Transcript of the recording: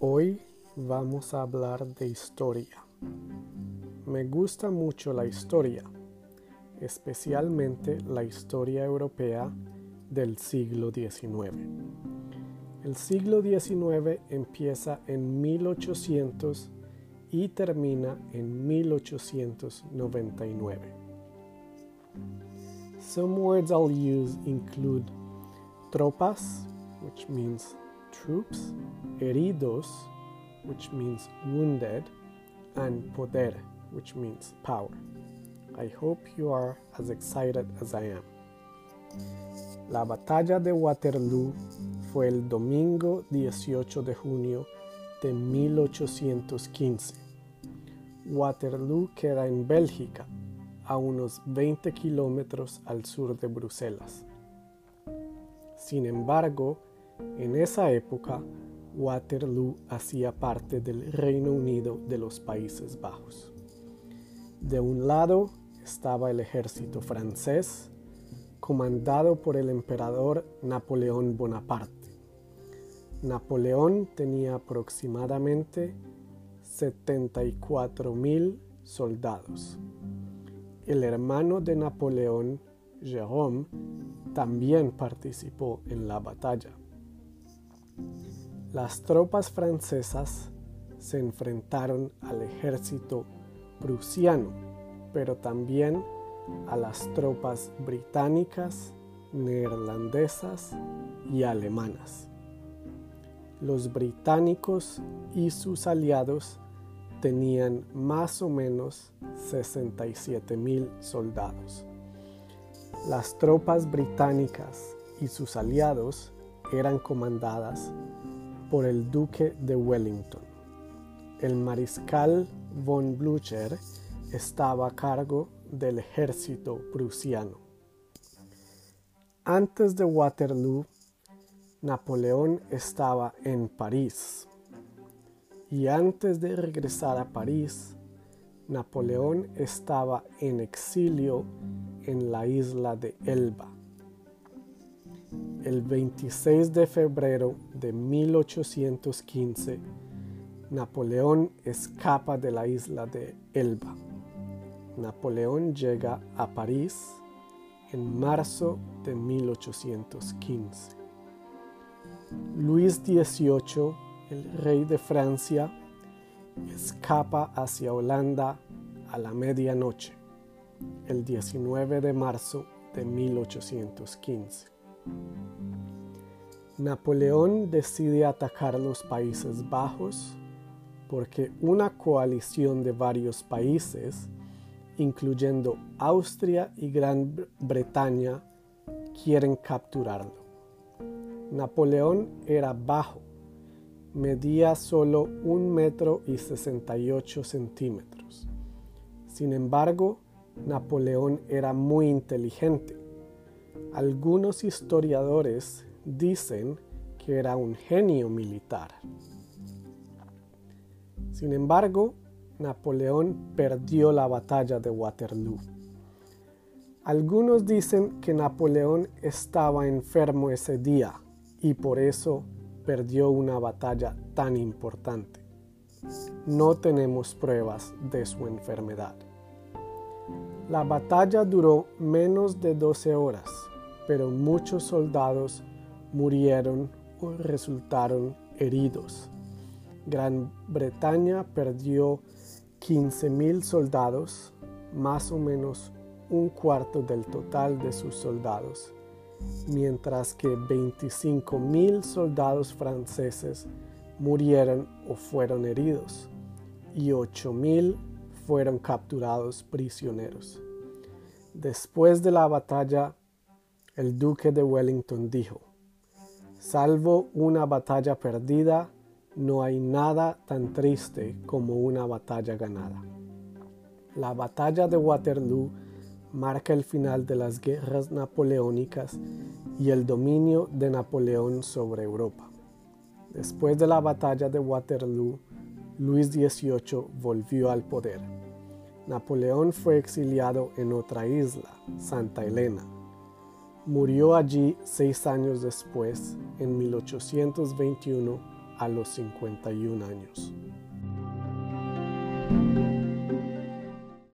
Hoy vamos a hablar de historia. Me gusta mucho la historia, especialmente la historia europea del siglo XIX. El siglo XIX empieza en 1800 y termina en 1899. Some words I'll use include tropas, which means troops, heridos, which means wounded, and poder, which means power. I hope you are as excited as I am. La batalla de Waterloo fue el domingo 18 de junio de 1815. Waterloo queda en Bélgica, a unos 20 kilómetros al sur de Bruselas. Sin embargo, en esa época, Waterloo hacía parte del Reino Unido de los Países Bajos. De un lado estaba el ejército francés, comandado por el emperador Napoleón Bonaparte. Napoleón tenía aproximadamente 74 mil soldados. El hermano de Napoleón, Jérôme, también participó en la batalla. Las tropas francesas se enfrentaron al ejército prusiano, pero también a las tropas británicas, neerlandesas y alemanas. Los británicos y sus aliados tenían más o menos 67 mil soldados. Las tropas británicas y sus aliados eran comandadas por el duque de Wellington. El mariscal von Blücher estaba a cargo del ejército prusiano. Antes de Waterloo, Napoleón estaba en París. Y antes de regresar a París, Napoleón estaba en exilio en la isla de Elba. El 26 de febrero de 1815, Napoleón escapa de la isla de Elba. Napoleón llega a París en marzo de 1815. Luis XVIII, el rey de Francia, escapa hacia Holanda a la medianoche, el 19 de marzo de 1815. Napoleón decide atacar los Países Bajos porque una coalición de varios países, incluyendo Austria y Gran Bretaña, quieren capturarlo. Napoleón era bajo, medía solo un metro y 68 centímetros. Sin embargo, Napoleón era muy inteligente. Algunos historiadores dicen que era un genio militar. Sin embargo, Napoleón perdió la batalla de Waterloo. Algunos dicen que Napoleón estaba enfermo ese día y por eso perdió una batalla tan importante. No tenemos pruebas de su enfermedad. La batalla duró menos de 12 horas, pero muchos soldados murieron o resultaron heridos. Gran Bretaña perdió 15.000 soldados, más o menos un cuarto del total de sus soldados, mientras que 25.000 soldados franceses murieron o fueron heridos y 8.000 fueron capturados prisioneros. Después de la batalla, el duque de Wellington dijo, Salvo una batalla perdida, no hay nada tan triste como una batalla ganada. La batalla de Waterloo marca el final de las guerras napoleónicas y el dominio de Napoleón sobre Europa. Después de la batalla de Waterloo, Luis XVIII volvió al poder. Napoleón fue exiliado en otra isla, Santa Elena, Murió allí seis años después, en 1821, a los 51 años.